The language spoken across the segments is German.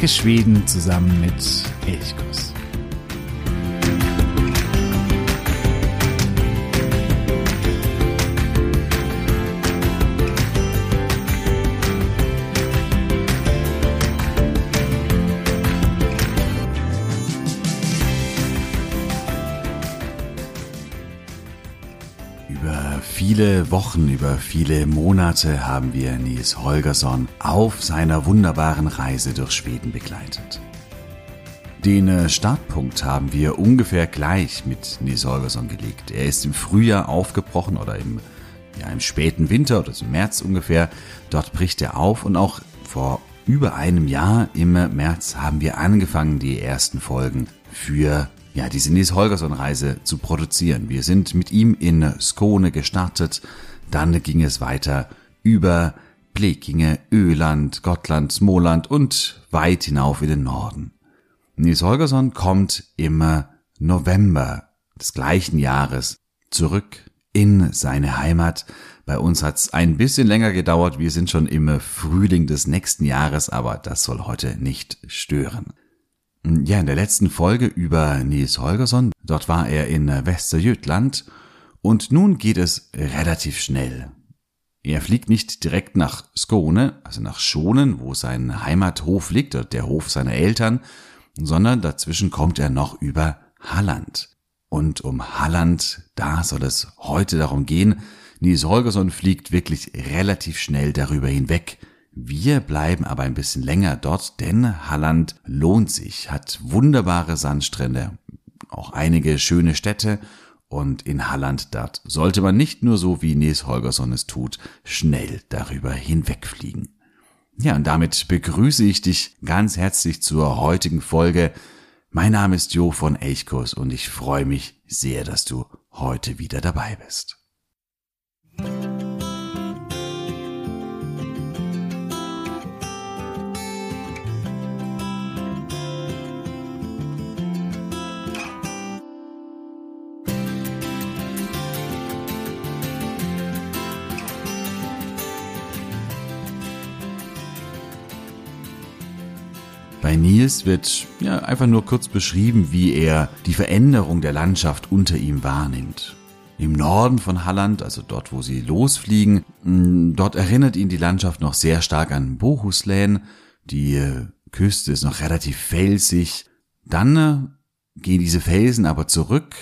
Entdecke Schweden zusammen mit Elchkuss. Viele Wochen, über viele Monate haben wir Nils Holgersson auf seiner wunderbaren Reise durch Schweden begleitet. Den äh, Startpunkt haben wir ungefähr gleich mit Nils Holgersson gelegt. Er ist im Frühjahr aufgebrochen oder im, ja, im späten Winter oder im März ungefähr. Dort bricht er auf und auch vor über einem Jahr im März haben wir angefangen, die ersten Folgen für ja, diese Nils Holgersson-Reise zu produzieren. Wir sind mit ihm in Skåne gestartet, dann ging es weiter über Blekinge, Öland, Gottland, Smoland und weit hinauf in den Norden. Nils Holgersson kommt im November des gleichen Jahres zurück in seine Heimat. Bei uns hat es ein bisschen länger gedauert. Wir sind schon im Frühling des nächsten Jahres, aber das soll heute nicht stören. Ja, in der letzten Folge über Nils Holgersson, dort war er in Västergötland und nun geht es relativ schnell. Er fliegt nicht direkt nach Skåne, also nach Schonen, wo sein Heimathof liegt, der Hof seiner Eltern, sondern dazwischen kommt er noch über Halland. Und um Halland, da soll es heute darum gehen. Nils Holgersson fliegt wirklich relativ schnell darüber hinweg. Wir bleiben aber ein bisschen länger dort, denn Halland lohnt sich, hat wunderbare Sandstrände, auch einige schöne Städte und in Halland dort sollte man nicht nur so wie Nils Holgersson es tut, schnell darüber hinwegfliegen. Ja, und damit begrüße ich dich ganz herzlich zur heutigen Folge. Mein Name ist Jo von Elchkurs und ich freue mich sehr, dass du heute wieder dabei bist. Bei Nils wird ja einfach nur kurz beschrieben, wie er die Veränderung der Landschaft unter ihm wahrnimmt. Im Norden von Halland, also dort, wo sie losfliegen, mm, dort erinnert ihn die Landschaft noch sehr stark an Bohuslän. Die äh, Küste ist noch relativ felsig. Dann äh, gehen diese Felsen aber zurück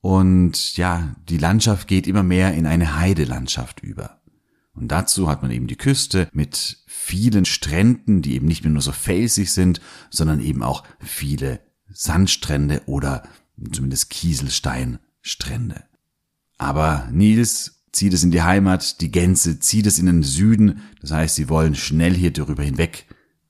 und ja, die Landschaft geht immer mehr in eine Heidelandschaft über. Und dazu hat man eben die Küste mit vielen Stränden, die eben nicht mehr nur so felsig sind, sondern eben auch viele Sandstrände oder zumindest Kieselsteinstrände. Aber Nils zieht es in die Heimat, die Gänse zieht es in den Süden, das heißt, sie wollen schnell hier darüber hinweg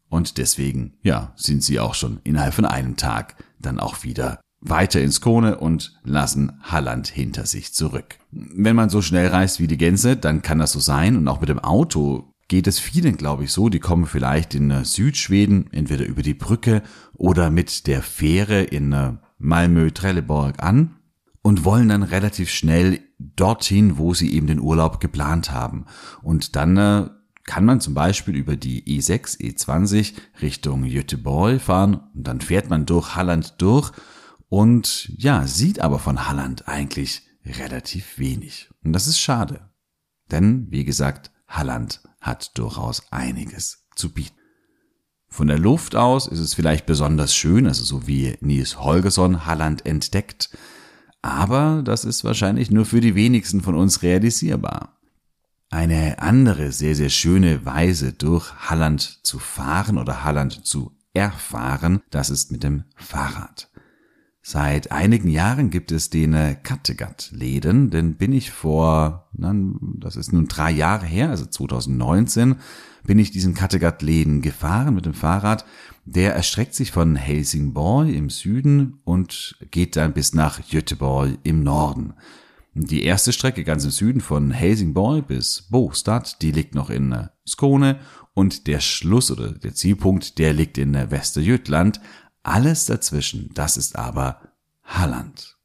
und deswegen, ja, sind sie auch schon innerhalb von einem Tag dann auch wieder weiter ins Kone und lassen Halland hinter sich zurück. Wenn man so schnell reist wie die Gänse, dann kann das so sein und auch mit dem Auto geht es vielen, glaube ich, so. Die kommen vielleicht in äh, Südschweden, entweder über die Brücke oder mit der Fähre in äh, Malmö-Trelleborg an und wollen dann relativ schnell dorthin, wo sie eben den Urlaub geplant haben. Und dann äh, kann man zum Beispiel über die E6, E20 Richtung Göteborg fahren und dann fährt man durch Halland durch und ja, sieht aber von Halland eigentlich relativ wenig. Und das ist schade. Denn, wie gesagt, Halland hat durchaus einiges zu bieten. Von der Luft aus ist es vielleicht besonders schön, also so wie Nils Holgersson Halland entdeckt, aber das ist wahrscheinlich nur für die wenigsten von uns realisierbar. Eine andere sehr, sehr schöne Weise durch Halland zu fahren oder Halland zu erfahren, das ist mit dem Fahrrad. Seit einigen Jahren gibt es den Kattegat-Läden, den bin ich vor, das ist nun drei Jahre her, also 2019, bin ich diesen Kattegat-Läden gefahren mit dem Fahrrad. Der erstreckt sich von Helsingborg im Süden und geht dann bis nach Göteborg im Norden. Die erste Strecke ganz im Süden von Helsingborg bis Bostad, die liegt noch in Skåne und der Schluss oder der Zielpunkt, der liegt in Västergötland, alles dazwischen, das ist aber Halland.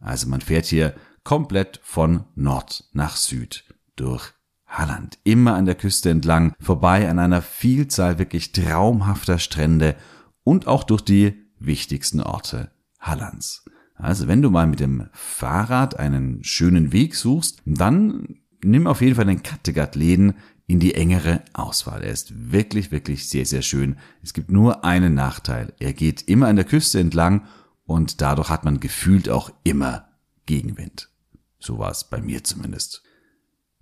Also man fährt hier komplett von Nord nach Süd durch Halland, immer an der Küste entlang, vorbei an einer Vielzahl wirklich traumhafter Strände und auch durch die wichtigsten Orte Hallands. Also wenn du mal mit dem Fahrrad einen schönen Weg suchst, dann nimm auf jeden Fall den Kattegat-Läden in die engere Auswahl. Er ist wirklich, wirklich sehr, sehr schön. Es gibt nur einen Nachteil. Er geht immer an der Küste entlang und dadurch hat man gefühlt auch immer Gegenwind. So war es bei mir zumindest.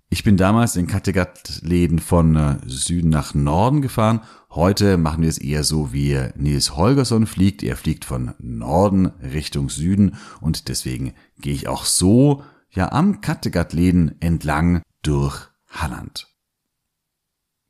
Ich bin damals in Kattegat-Läden von äh, Süden nach Norden gefahren. Heute machen wir es eher so, wie Nils Holgersson fliegt. Er fliegt von Norden Richtung Süden und deswegen gehe ich auch so ja am Kattegat-Läden entlang durch Halland.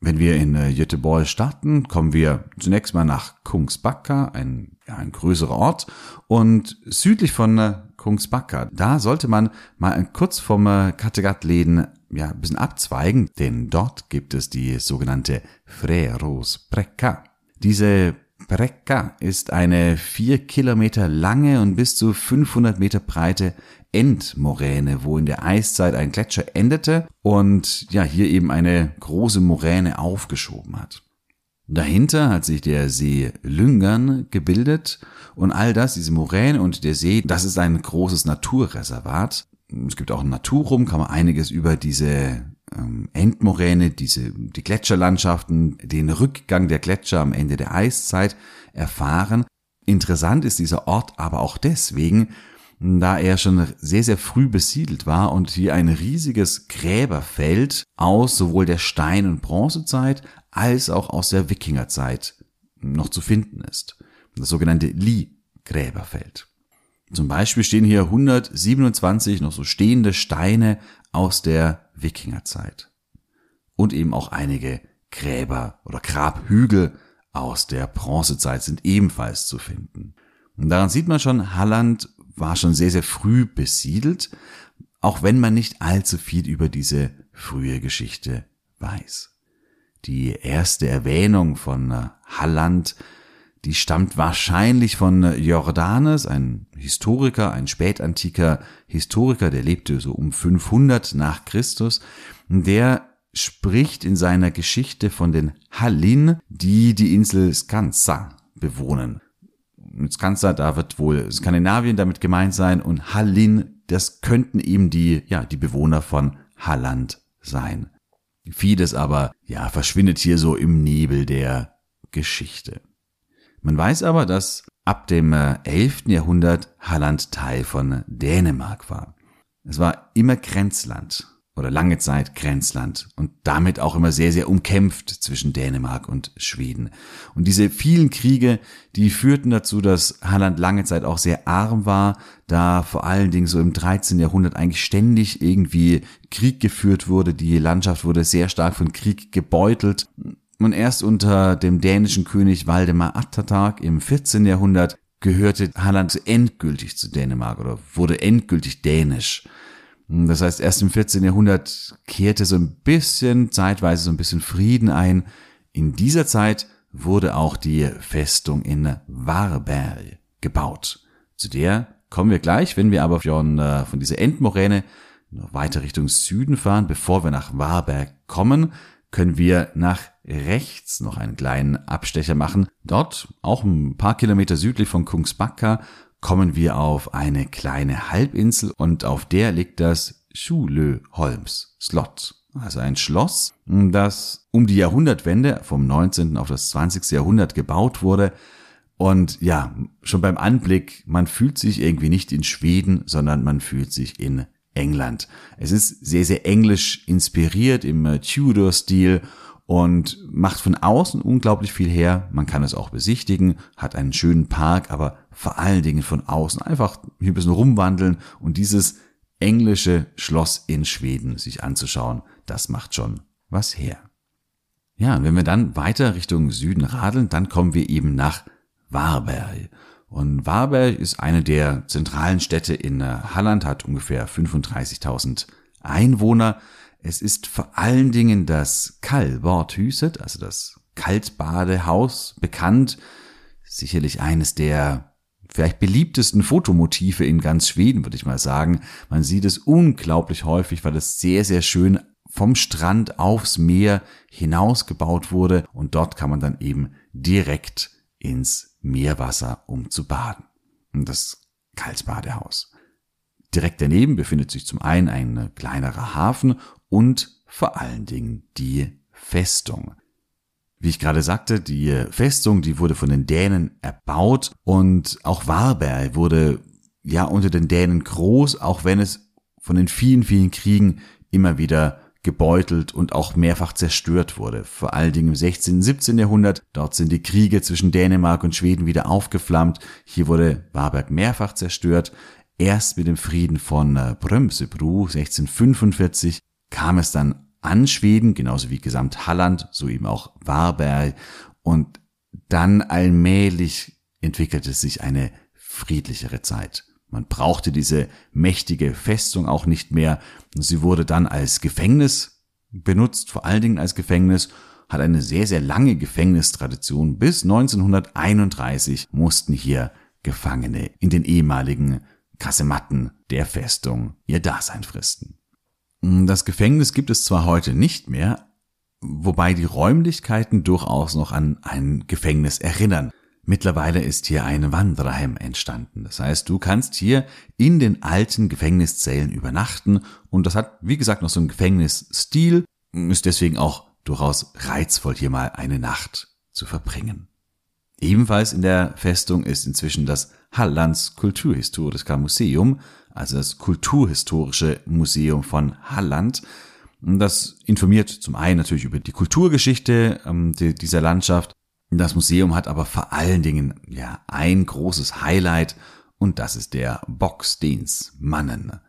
Wenn wir in äh, starten, kommen wir zunächst mal nach Kungsbacka, ein, ja, ein größerer Ort. Und südlich von äh, Kungsbacka, da sollte man mal kurz vom äh, Kattegat-Läden ja, ein bisschen abzweigen, denn dort gibt es die sogenannte Freros Brecka. Diese Brecka ist eine vier Kilometer lange und bis zu 500 Meter breite Endmoräne, wo in der Eiszeit ein Gletscher endete und ja, hier eben eine große Moräne aufgeschoben hat. Dahinter hat sich der See Lüngern gebildet und all das, diese Moräne und der See, das ist ein großes Naturreservat. Es gibt auch ein Naturrum, kann man einiges über diese ähm, Endmoräne, diese, die Gletscherlandschaften, den Rückgang der Gletscher am Ende der Eiszeit erfahren. Interessant ist dieser Ort aber auch deswegen, da er schon sehr, sehr früh besiedelt war und hier ein riesiges Gräberfeld aus sowohl der Stein- und Bronzezeit als auch aus der Wikingerzeit noch zu finden ist. Das sogenannte Lie-Gräberfeld. Zum Beispiel stehen hier 127 noch so stehende Steine aus der Wikingerzeit. Und eben auch einige Gräber oder Grabhügel aus der Bronzezeit sind ebenfalls zu finden. Und daran sieht man schon, Halland war schon sehr, sehr früh besiedelt, auch wenn man nicht allzu viel über diese frühe Geschichte weiß. Die erste Erwähnung von Halland, die stammt wahrscheinlich von äh, Jordanes, ein Historiker, ein spätantiker Historiker, der lebte so um 500 nach Christus, der spricht in seiner Geschichte von den Hallin, die die Insel Skansa bewohnen. Skansa, da wird wohl Skandinavien damit gemeint sein und Hallin, das könnten eben die, ja, die Bewohner von Halland sein. Vieles aber, ja, verschwindet hier so im Nebel der Geschichte. Man weiß aber, dass ab dem 11. Äh, Jahrhundert Halland Teil von Dänemark war. Es war immer Grenzland oder lange Zeit Grenzland und damit auch immer sehr, sehr umkämpft zwischen Dänemark und Schweden. Und diese vielen Kriege, die führten dazu, dass Halland lange Zeit auch sehr arm war, da vor allen Dingen so im 13. Jahrhundert eigentlich ständig irgendwie Krieg geführt wurde. Die Landschaft wurde sehr stark von Krieg gebeutelt. Und erst unter dem dänischen König Waldemar Attertag im 14. Jahrhundert gehörte Halland endgültig zu Dänemark oder wurde endgültig dänisch. Das heißt, erst im 14. Jahrhundert kehrte so ein bisschen, zeitweise so ein bisschen Frieden ein. In dieser Zeit wurde auch die Festung in Varberg gebaut. Zu der kommen wir gleich, wenn wir aber von, äh, von dieser Endmoräne noch weiter Richtung Süden fahren. Bevor wir nach Varberg kommen, können wir nach rechts noch einen kleinen Abstecher machen. Dort, auch ein paar Kilometer südlich von Kungsbacka, kommen wir auf eine kleine Halbinsel und auf der liegt das Schulö-Holms Slot. Also ein Schloss, das um die Jahrhundertwende vom 19. auf das 20. Jahrhundert gebaut wurde. Und ja, schon beim Anblick, man fühlt sich irgendwie nicht in Schweden, sondern man fühlt sich in England. Es ist sehr, sehr englisch inspiriert im Tudor-Stil und macht von außen unglaublich viel her. Man kann es auch besichtigen, hat einen schönen Park, aber vor allen Dingen von außen einfach hier ein bisschen rumwandeln und dieses englische Schloss in Schweden sich anzuschauen, das macht schon was her. Ja, und wenn wir dann weiter Richtung Süden radeln, dann kommen wir eben nach Varberg. Und Varberg ist eine der zentralen Städte in äh, Halland, hat ungefähr 35.000 Einwohner. Es ist vor allen Dingen das Kallbordhuset, also das Kaltbadehaus, bekannt. Sicherlich eines der vielleicht beliebtesten Fotomotive in ganz Schweden, würde ich mal sagen. Man sieht es unglaublich häufig, weil es sehr, sehr schön vom Strand aufs Meer hinausgebaut wurde und dort kann man dann eben direkt ins Meerwasser, um zu baden. Und das Kalsbadehaus. Direkt daneben befindet sich zum einen ein kleinerer Hafen und vor allen Dingen die Festung. Wie ich gerade sagte, die Festung, die wurde von den Dänen erbaut und auch Varberg wurde ja unter den Dänen groß, auch wenn es von den vielen, vielen Kriegen immer wieder gebeutelt und auch mehrfach zerstört wurde. Vor allen Dingen im 16. und 17. Jahrhundert. Dort sind die Kriege zwischen Dänemark und Schweden wieder aufgeflammt. Hier wurde Varberg mehrfach zerstört. Erst mit dem Frieden von äh, Brömsebro 1645 kam es dann an Schweden, genauso wie gesamt Halland, so eben auch Varberg. Und dann allmählich entwickelte sich eine friedlichere Zeit. Man brauchte diese mächtige Festung auch nicht mehr. Sie wurde dann als Gefängnis benutzt, vor allen Dingen als Gefängnis, hat eine sehr, sehr lange Gefängnistradition. Bis 1931 mussten hier Gefangene in den ehemaligen Kasematten der Festung ihr Dasein fristen. Das Gefängnis gibt es zwar heute nicht mehr, wobei die Räumlichkeiten durchaus noch an ein Gefängnis erinnern. Mittlerweile ist hier ein Wandererheim entstanden. Das heißt, du kannst hier in den alten Gefängniszellen übernachten und das hat, wie gesagt, noch so einen Gefängnisstil, ist deswegen auch durchaus reizvoll, hier mal eine Nacht zu verbringen. Ebenfalls in der Festung ist inzwischen das Hallands Kulturhistorischer Museum, also das Kulturhistorische Museum von Halland. Das informiert zum einen natürlich über die Kulturgeschichte ähm, dieser Landschaft, das Museum hat aber vor allen Dingen ja ein großes Highlight und das ist der Bocksteensmannen.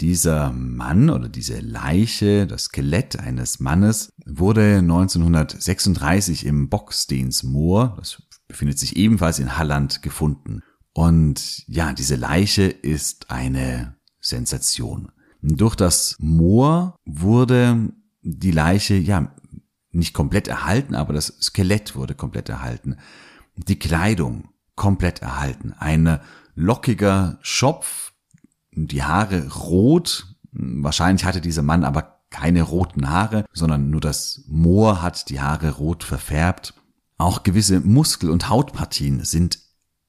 Dieser Mann oder diese Leiche, das Skelett eines Mannes, wurde 1936 im Bocksteensmoor, das befindet sich ebenfalls in Halland, gefunden. Und ja, diese Leiche ist eine Sensation. Durch das Moor wurde die Leiche ja nicht komplett erhalten, aber das Skelett wurde komplett erhalten. Die Kleidung komplett erhalten. Ein lockiger Schopf, die Haare rot. Wahrscheinlich hatte dieser Mann aber keine roten Haare, sondern nur das Moor hat die Haare rot verfärbt. Auch gewisse Muskel- und Hautpartien sind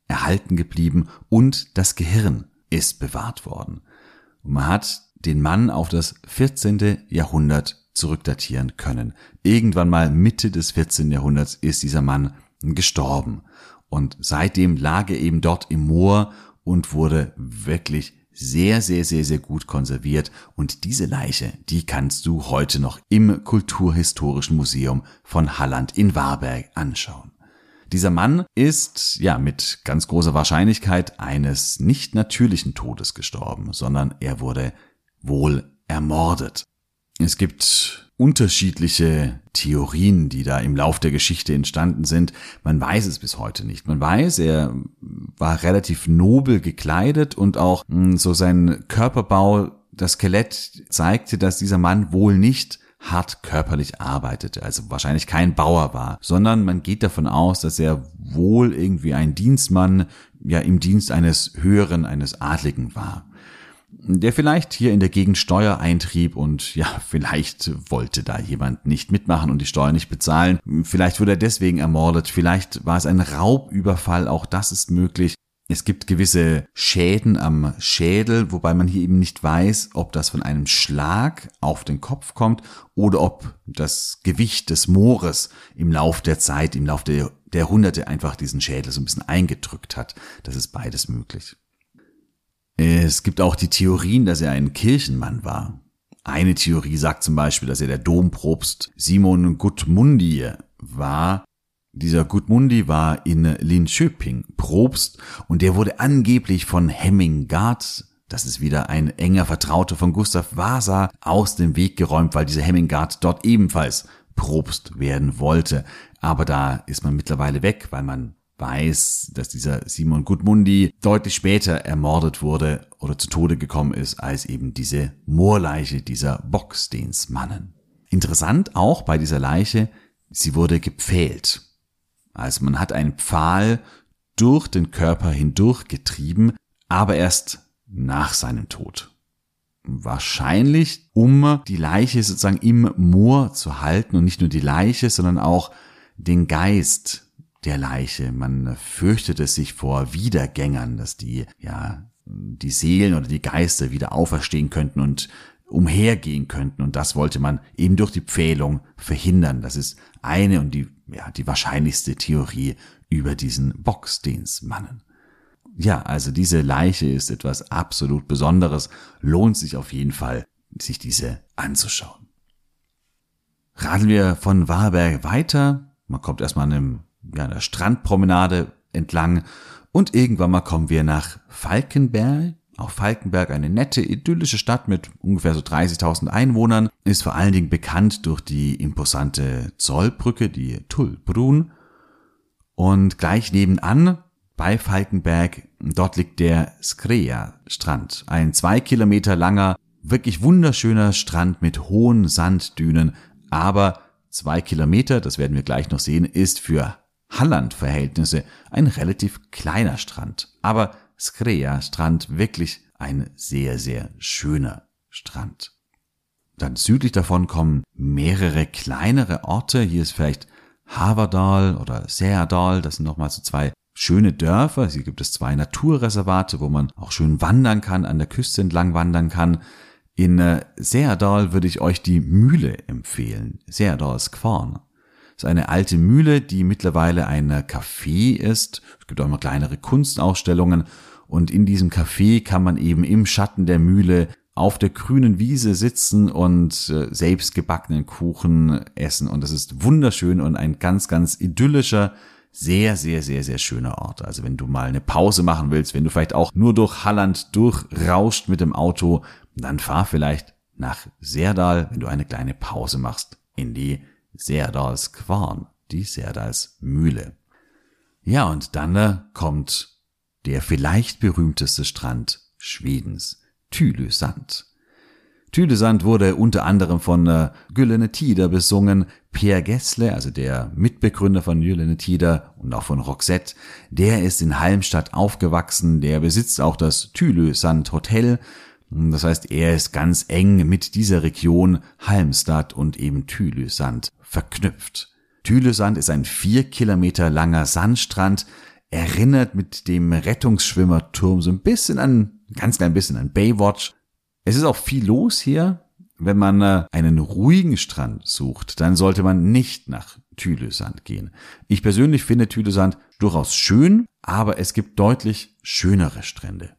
erhalten geblieben und das Gehirn ist bewahrt worden. Und man hat den Mann auf das 14. Jahrhundert zurückdatieren können. Irgendwann mal Mitte des 14. Jahrhunderts ist dieser Mann gestorben. Und seitdem lag er eben dort im Moor und wurde wirklich sehr, sehr, sehr, sehr gut konserviert. Und diese Leiche, die kannst du heute noch im Kulturhistorischen Museum von Halland in Warberg anschauen. Dieser Mann ist ja mit ganz großer Wahrscheinlichkeit eines nicht natürlichen Todes gestorben, sondern er wurde wohl ermordet. Es gibt unterschiedliche Theorien, die da im Lauf der Geschichte entstanden sind. Man weiß es bis heute nicht. Man weiß, er war relativ nobel gekleidet und auch hm, so sein Körperbau, das Skelett zeigte, dass dieser Mann wohl nicht hart körperlich arbeitete, also wahrscheinlich kein Bauer war, sondern man geht davon aus, dass er wohl irgendwie ein Dienstmann, ja im Dienst eines höheren, eines Adligen war der vielleicht hier in der Gegend Steuer eintrieb und ja, vielleicht wollte da jemand nicht mitmachen und die Steuer nicht bezahlen. Vielleicht wurde er deswegen ermordet, vielleicht war es ein Raubüberfall, auch das ist möglich. Es gibt gewisse Schäden am Schädel, wobei man hier eben nicht weiß, ob das von einem Schlag auf den Kopf kommt oder ob das Gewicht des Moores im Lauf der Zeit, im Lauf der, der Jahrhunderte einfach diesen Schädel so ein bisschen eingedrückt hat. Das ist beides möglich. Es gibt auch die Theorien, dass er ein Kirchenmann war. Eine Theorie sagt zum Beispiel, dass er der Domprobst Simon Gudmundi war. Dieser Gudmundi war in Linköping Probst und der wurde angeblich von Hemmingard, das ist wieder ein enger Vertrauter von Gustav Vasa, aus dem Weg geräumt, weil dieser Hemmingard dort ebenfalls Probst werden wollte. Aber da ist man mittlerweile weg, weil man weiß, dass dieser Simon Gudmundi deutlich später ermordet wurde oder zu Tode gekommen ist als eben diese Moorleiche dieser Bockstensmannen. Interessant auch bei dieser Leiche, sie wurde gepfählt. Also man hat einen Pfahl durch den Körper hindurch getrieben, aber erst nach seinem Tod. wahrscheinlich, um die Leiche sozusagen im Moor zu halten und nicht nur die Leiche, sondern auch den Geist der Leiche. Man fürchtete sich vor Wiedergängern, dass die, ja, die Seelen oder die Geister wieder auferstehen könnten und umhergehen könnten. Und das wollte man eben durch die Pfählung verhindern. Das ist eine und die, ja, die wahrscheinlichste Theorie über diesen Boxdehnsmannen. Ja, also diese Leiche ist etwas absolut Besonderes. Lohnt sich auf jeden Fall, sich diese anzuschauen. Radeln wir von Warberg weiter. Man kommt erstmal an einem, ja, einer Strandpromenade entlang und irgendwann mal kommen wir nach Falkenberg. Auch Falkenberg, eine nette, idyllische Stadt mit ungefähr so 30.000 Einwohnern, ist vor allen Dingen bekannt durch die imposante Zollbrücke, die Tullbrun. Und gleich nebenan bei Falkenberg, dort liegt der Skrea-Strand. Ein zwei Kilometer langer, wirklich wunderschöner Strand mit hohen Sanddünen. Aber zwei Kilometer, das werden wir gleich noch sehen, ist für Halland-Verhältnisse ein relativ kleiner Strand. Aber Skrea-Strand wirklich ein sehr, sehr schöner Strand. Dann südlich davon kommen mehrere kleinere Orte. Hier ist vielleicht Haverdal oder Seerdal. Das sind nochmal so zwei schöne Dörfer. Hier gibt es zwei Naturreservate, wo man auch schön wandern kann, an der Küste entlang wandern kann. In äh, Seerdal würde ich euch die Mühle empfehlen. Seerdals Kvarn. Ist eine alte Mühle, die mittlerweile ein Café ist. Es gibt auch immer kleinere Kunstausstellungen. Und in diesem Café kann man eben im Schatten der Mühle auf der grünen Wiese sitzen und äh, selbst gebackenen Kuchen essen. Und das ist wunderschön und ein ganz, ganz idyllischer, sehr, sehr, sehr, sehr schöner Ort. Also wenn du mal eine Pause machen willst, wenn du vielleicht auch nur durch Halland durchrauscht mit dem Auto, dann fahr vielleicht nach Serdal, wenn du eine kleine Pause machst, in die Serdals Quarn, die Serdals Mühle. Ja, und dann äh, kommt der vielleicht berühmteste Strand Schwedens, Tylösand. Tylösand wurde unter anderem von äh, Gyllene Tider besungen. Per Gessle, also der Mitbegründer von Gyllene Tider und auch von Roxette, der ist in Halmstadt aufgewachsen, der besitzt auch das Tylösand Hotel. Das heißt, er ist ganz eng mit dieser Region Halmstad und eben Tylösand verknüpft. Tylösand ist ein vier Kilometer langer Sandstrand, erinnert mit dem Rettungsschwimmerturm so ein bisschen an, ganz klein bisschen an Baywatch. Es ist auch viel los hier. Wenn man äh, einen ruhigen Strand sucht, dann sollte man nicht nach Tylösand gehen. Ich persönlich finde Tylösand durchaus schön, aber es gibt deutlich schönere Strände.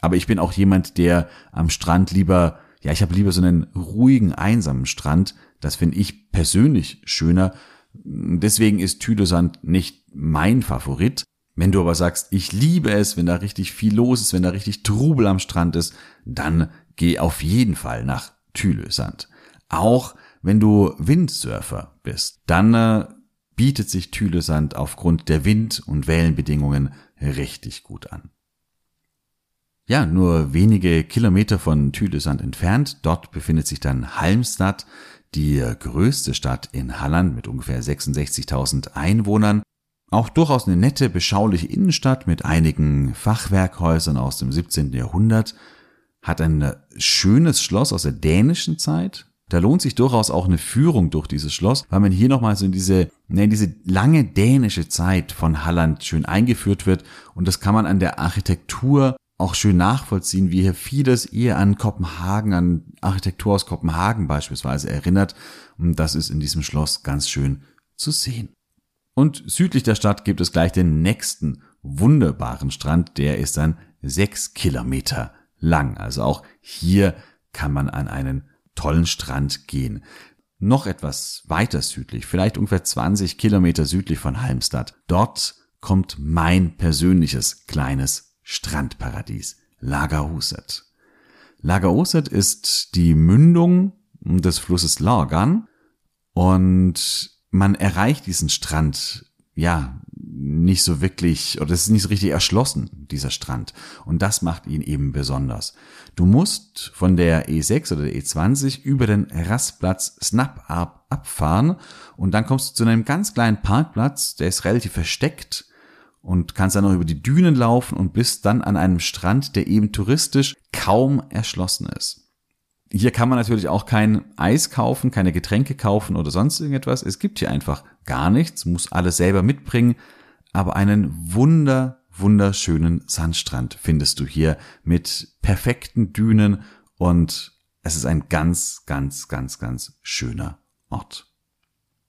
Aber ich bin auch jemand, der am Strand lieber, ja, ich habe lieber so einen ruhigen, einsamen Strand. Das finde ich persönlich schöner. Deswegen ist Tylösand nicht mein Favorit. Wenn du aber sagst, ich liebe es, wenn da richtig viel los ist, wenn da richtig Trubel am Strand ist, dann geh auf jeden Fall nach Thylösand. Auch wenn du Windsurfer bist, dann äh, bietet sich Thylösand aufgrund der Wind- und Wellenbedingungen richtig gut an. Ja, nur wenige Kilometer von Thylösand entfernt, dort befindet sich dann Halmstad, die größte Stadt in Halland mit ungefähr 66.000 Einwohnern auch durchaus eine nette, beschauliche Innenstadt mit einigen Fachwerkhäusern aus dem 17. Jahrhundert, hat ein schönes Schloss aus der dänischen Zeit. Da lohnt sich durchaus auch eine Führung durch dieses Schloss, weil man hier nochmal so in diese, ne, in diese lange dänische Zeit von Halland schön eingeführt wird. Und das kann man an der Architektur auch schön nachvollziehen, wie hier vieles eher an Kopenhagen, an Architektur aus Kopenhagen beispielsweise erinnert. Und das ist in diesem Schloss ganz schön zu sehen. Und südlich der Stadt gibt es gleich den nächsten wunderbaren Strand, der ist dann sechs Kilometer lang. Also auch hier kann man an einen tollen Strand gehen. Noch etwas weiter südlich, vielleicht ungefähr 20 Kilometer südlich von Halmstad. Dort kommt mein persönliches kleines Strandparadies, Lagerhuset. Lagerhuset ist die Mündung des Flusses Largan und man erreicht diesen Strand, ja, nicht so wirklich, oder es ist nicht so richtig erschlossen, dieser Strand. Und das macht ihn eben besonders. Du musst von der E6 oder der E20 über den Rastplatz Snap abfahren und dann kommst du zu einem ganz kleinen Parkplatz, der ist relativ versteckt und kannst dann noch über die Dünen laufen und bist dann an einem Strand, der eben touristisch kaum erschlossen ist. Hier kann man natürlich auch kein Eis kaufen, keine Getränke kaufen oder sonst irgendetwas. Es gibt hier einfach gar nichts, muss alles selber mitbringen, aber einen wunder, wunderschönen Sandstrand findest du hier mit perfekten Dünen und es ist ein ganz, ganz, ganz, ganz schöner Ort.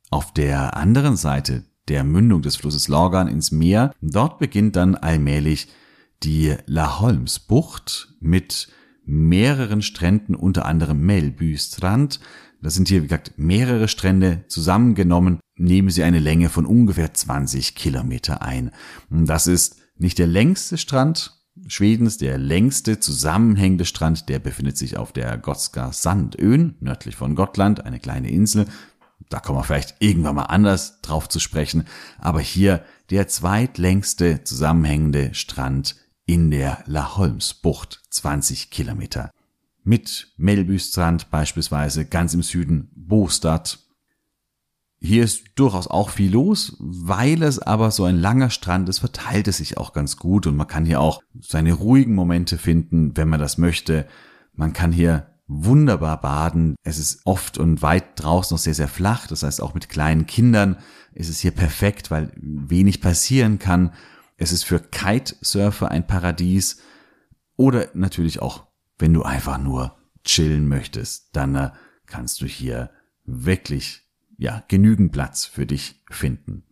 Auf der anderen Seite der Mündung des Flusses Lorgan ins Meer, dort beginnt dann allmählich die La Holmes Bucht mit mehreren Stränden, unter anderem Melby Strand. Das sind hier, wie gesagt, mehrere Strände zusammengenommen, nehmen sie eine Länge von ungefähr 20 Kilometer ein. Das ist nicht der längste Strand Schwedens, der längste zusammenhängende Strand, der befindet sich auf der Gotska Sandön, nördlich von Gottland, eine kleine Insel. Da kommen wir vielleicht irgendwann mal anders drauf zu sprechen. Aber hier der zweitlängste zusammenhängende Strand in der La Holmes Bucht, 20 Kilometer. Mit Melbystrand beispielsweise ganz im Süden Bostad. Hier ist durchaus auch viel los, weil es aber so ein langer Strand ist, verteilt es sich auch ganz gut und man kann hier auch seine ruhigen Momente finden, wenn man das möchte. Man kann hier wunderbar baden. Es ist oft und weit draußen noch sehr, sehr flach. Das heißt, auch mit kleinen Kindern ist es hier perfekt, weil wenig passieren kann. Es ist für Kitesurfer ein Paradies. Oder natürlich auch, wenn du einfach nur chillen möchtest, dann äh, kannst du hier wirklich, ja, genügend Platz für dich finden.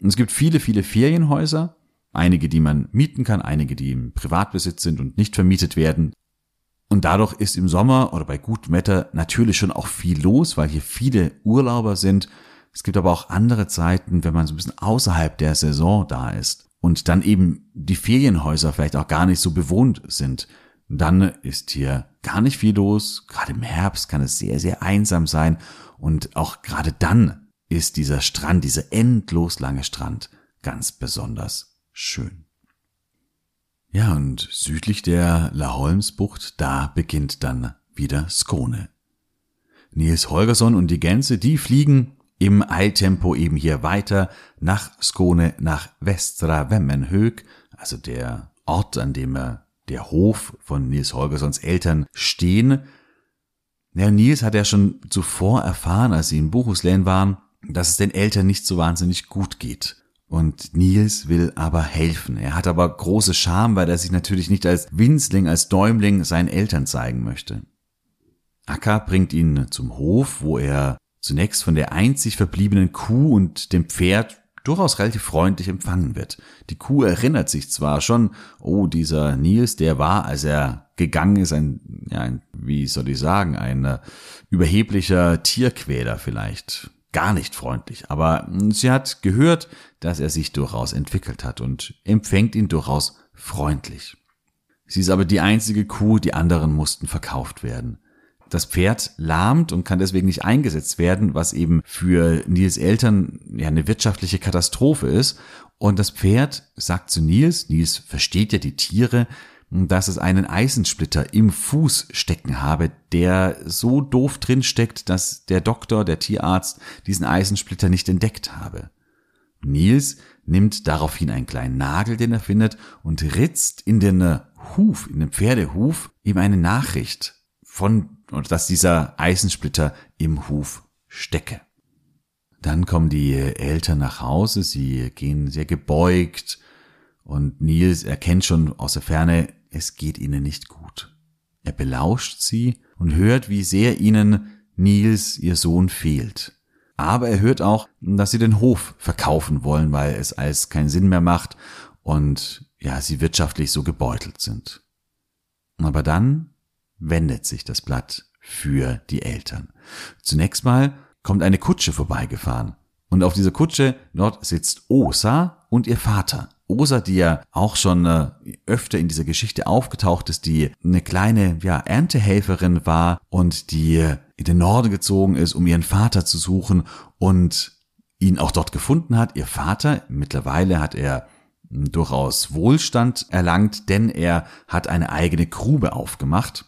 Und es gibt viele, viele Ferienhäuser. Einige, die man mieten kann, einige, die im Privatbesitz sind und nicht vermietet werden. Und dadurch ist im Sommer oder bei gutem Wetter natürlich schon auch viel los, weil hier viele Urlauber sind. Es gibt aber auch andere Zeiten, wenn man so ein bisschen außerhalb der Saison da ist und dann eben die Ferienhäuser vielleicht auch gar nicht so bewohnt sind, dann ist hier gar nicht viel los. Gerade im Herbst kann es sehr, sehr einsam sein. Und auch gerade dann ist dieser Strand, dieser endlos lange Strand ganz besonders schön. Ja, und südlich der La Holmsbucht, da beginnt dann wieder Skone. Nils Holgersson und die Gänse, die fliegen im Eiltempo eben hier weiter nach Skone, nach Vestra Vemmenhög, also der Ort, an dem der Hof von Nils Holgerssons Eltern stehen. Ja, Nils hat ja schon zuvor erfahren, als sie in Buchuslän waren, dass es den Eltern nicht so wahnsinnig gut geht. Und Nils will aber helfen. Er hat aber große Scham, weil er sich natürlich nicht als Winzling, als Däumling seinen Eltern zeigen möchte. Akka bringt ihn zum Hof, wo er zunächst von der einzig verbliebenen Kuh und dem Pferd durchaus relativ freundlich empfangen wird. Die Kuh erinnert sich zwar schon, oh, dieser Nils, der war, als er gegangen ist, ein, ja, ein wie soll ich sagen, ein äh, überheblicher Tierquäler vielleicht. Gar nicht freundlich, aber sie hat gehört, dass er sich durchaus entwickelt hat und empfängt ihn durchaus freundlich. Sie ist aber die einzige Kuh, die anderen mussten verkauft werden. Das Pferd lahmt und kann deswegen nicht eingesetzt werden, was eben für Nils Eltern ja eine wirtschaftliche Katastrophe ist. Und das Pferd sagt zu Nils, Nils versteht ja die Tiere, dass es einen Eisensplitter im Fuß stecken habe, der so doof drin steckt, dass der Doktor, der Tierarzt, diesen Eisensplitter nicht entdeckt habe. Nils nimmt daraufhin einen kleinen Nagel, den er findet, und ritzt in den Huf, in den Pferdehuf, ihm eine Nachricht von dass dieser Eisensplitter im Huf stecke. Dann kommen die Eltern nach Hause, sie gehen sehr gebeugt und Nils erkennt schon aus der Ferne, es geht ihnen nicht gut. Er belauscht sie und hört, wie sehr ihnen Nils, ihr Sohn, fehlt. Aber er hört auch, dass sie den Hof verkaufen wollen, weil es alles keinen Sinn mehr macht und ja, sie wirtschaftlich so gebeutelt sind. Aber dann wendet sich das Blatt für die Eltern. Zunächst mal kommt eine Kutsche vorbeigefahren. Und auf dieser Kutsche, dort sitzt Osa und ihr Vater. Osa, die ja auch schon äh, öfter in dieser Geschichte aufgetaucht ist, die eine kleine ja, Erntehelferin war und die in den Norden gezogen ist, um ihren Vater zu suchen und ihn auch dort gefunden hat. Ihr Vater, mittlerweile hat er durchaus Wohlstand erlangt, denn er hat eine eigene Grube aufgemacht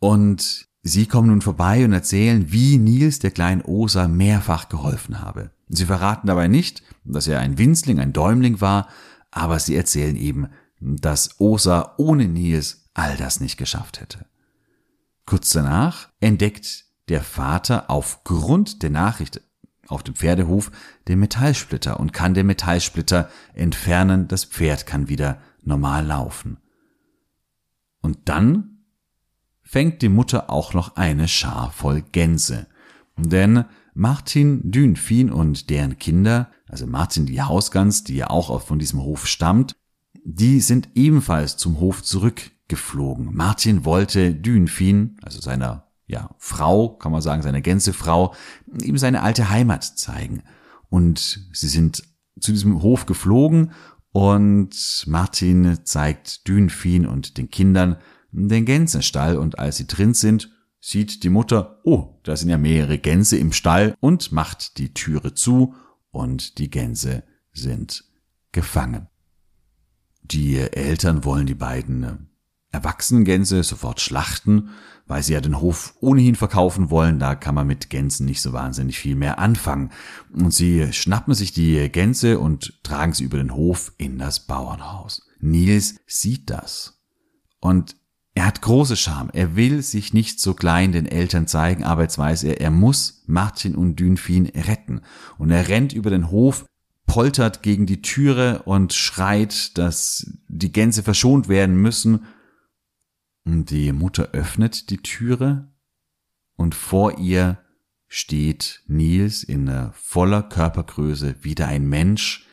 und sie kommen nun vorbei und erzählen, wie Nils der kleinen Osa mehrfach geholfen habe. Sie verraten dabei nicht, dass er ein Winzling, ein Däumling war, aber sie erzählen eben, dass Osa ohne Nils all das nicht geschafft hätte. Kurz danach entdeckt der Vater aufgrund der Nachricht auf dem Pferdehof den Metallsplitter und kann den Metallsplitter entfernen, das Pferd kann wieder normal laufen. Und dann fängt die Mutter auch noch eine Schar voll Gänse. Denn Martin Dünfin und deren Kinder, also Martin die Hausgans, die ja auch von diesem Hof stammt, die sind ebenfalls zum Hof zurückgeflogen. Martin wollte Dünfin, also seiner ja, Frau, kann man sagen, seine Gänsefrau, ihm seine alte Heimat zeigen. Und sie sind zu diesem Hof geflogen und Martin zeigt Dünfin und den Kindern den Gänsenstall und als sie drin sind, sieht die Mutter, oh, da sind ja mehrere Gänse im Stall und macht die Türe zu und die Gänse sind gefangen. Die Eltern wollen die beiden erwachsenen Gänse sofort schlachten, weil sie ja den Hof ohnehin verkaufen wollen, da kann man mit Gänsen nicht so wahnsinnig viel mehr anfangen. Und sie schnappen sich die Gänse und tragen sie über den Hof in das Bauernhaus. Nils sieht das. Und er hat große Scham. Er will sich nicht so klein den Eltern zeigen, aber jetzt weiß er, er muss Martin und Dünfin retten. Und er rennt über den Hof, poltert gegen die Türe und schreit, dass die Gänse verschont werden müssen die Mutter öffnet die Türe und vor ihr steht Nils in voller Körpergröße wieder ein Mensch.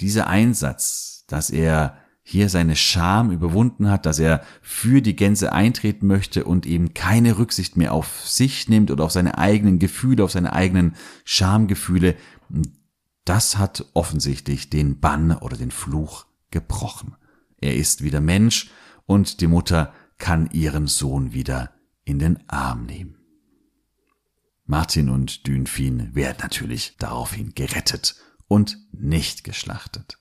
Dieser Einsatz, dass er hier seine Scham überwunden hat, dass er für die Gänse eintreten möchte und eben keine Rücksicht mehr auf sich nimmt oder auf seine eigenen Gefühle, auf seine eigenen Schamgefühle, das hat offensichtlich den Bann oder den Fluch gebrochen. Er ist wieder Mensch und die Mutter kann ihren Sohn wieder in den Arm nehmen. Martin und Dünfin werden natürlich daraufhin gerettet und nicht geschlachtet.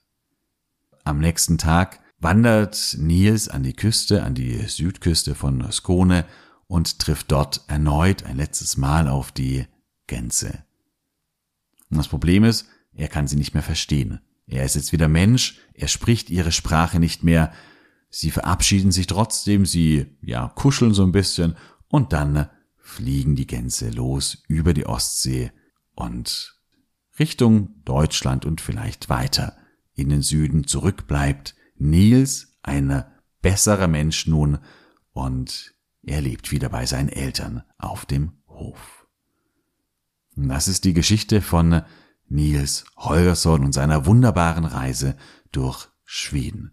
Am nächsten Tag wandert Nils an die Küste, an die Südküste von Skone und trifft dort erneut ein letztes Mal auf die Gänse. Und das Problem ist, er kann sie nicht mehr verstehen. Er ist jetzt wieder Mensch, er spricht ihre Sprache nicht mehr, Sie verabschieden sich trotzdem, sie, ja, kuscheln so ein bisschen und dann fliegen die Gänse los über die Ostsee und Richtung Deutschland und vielleicht weiter in den Süden zurückbleibt Nils, ein besserer Mensch nun, und er lebt wieder bei seinen Eltern auf dem Hof. Das ist die Geschichte von Nils Holgersson und seiner wunderbaren Reise durch Schweden.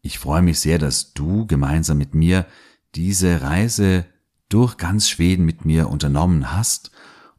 Ich freue mich sehr, dass du gemeinsam mit mir diese Reise durch ganz Schweden mit mir unternommen hast.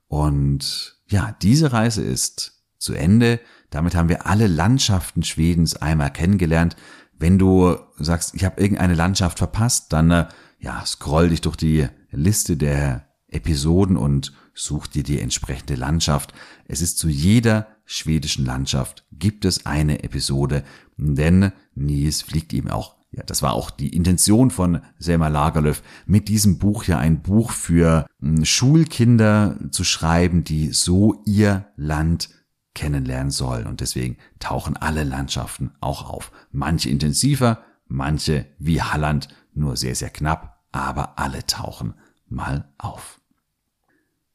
Und ja, diese Reise ist zu Ende. Damit haben wir alle Landschaften Schwedens einmal kennengelernt. Wenn du sagst, ich habe irgendeine Landschaft verpasst, dann äh, ja, scroll dich durch die Liste der Episoden und such dir die entsprechende Landschaft. Es ist zu jeder schwedischen Landschaft gibt es eine Episode, denn Nils fliegt eben auch ja, das war auch die Intention von Selma Lagerlöf, mit diesem Buch ja ein Buch für hm, Schulkinder zu schreiben, die so ihr Land kennenlernen sollen. Und deswegen tauchen alle Landschaften auch auf. Manche intensiver, manche wie Halland nur sehr, sehr knapp, aber alle tauchen mal auf.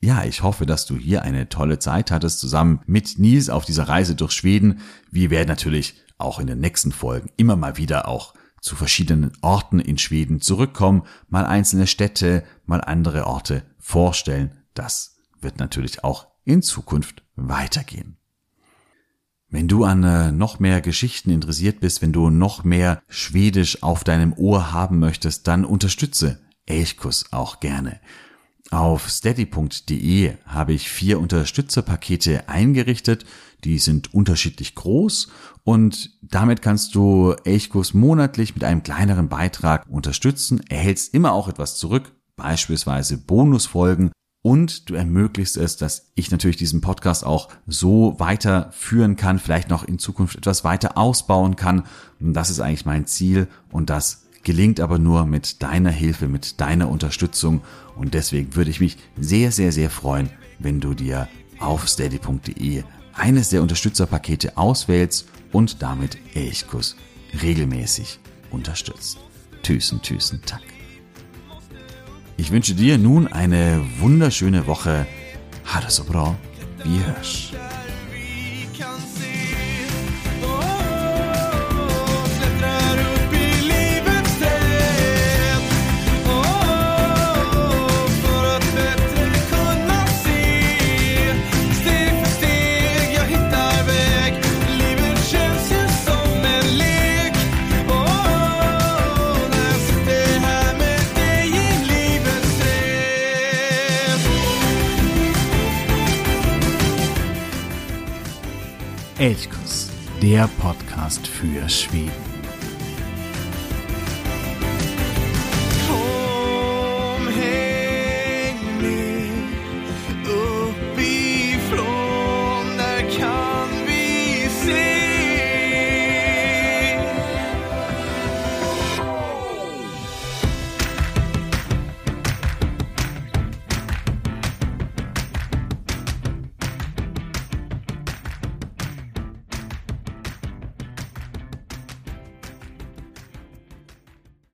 Ja, ich hoffe, dass du hier eine tolle Zeit hattest zusammen mit Nils auf dieser Reise durch Schweden. Wir werden natürlich auch in den nächsten Folgen immer mal wieder auch zu verschiedenen Orten in Schweden zurückkommen, mal einzelne Städte, mal andere Orte vorstellen. Das wird natürlich auch in Zukunft weitergehen. Wenn du an äh, noch mehr Geschichten interessiert bist, wenn du noch mehr Schwedisch auf deinem Ohr haben möchtest, dann unterstütze Elchkus auch gerne. Auf steady.de habe ich vier Unterstützerpakete eingerichtet. Die sind unterschiedlich groß und damit kannst du Elchkurs monatlich mit einem kleineren Beitrag unterstützen, erhältst immer auch etwas zurück, beispielsweise Bonusfolgen und du ermöglichst es, dass ich natürlich diesen Podcast auch so weiterführen kann, vielleicht noch in Zukunft etwas weiter ausbauen kann. Und das ist eigentlich mein Ziel und das gelingt aber nur mit deiner Hilfe, mit deiner Unterstützung. Und deswegen würde ich mich sehr, sehr, sehr freuen, wenn du dir auf steady.de eines der Unterstützerpakete auswählst und damit Elchkuss regelmäßig unterstützt. Tüßen, Tüßen, Tack. Ich wünsche dir nun eine wunderschöne Woche. Ha det så bra. Podcast für Schweden.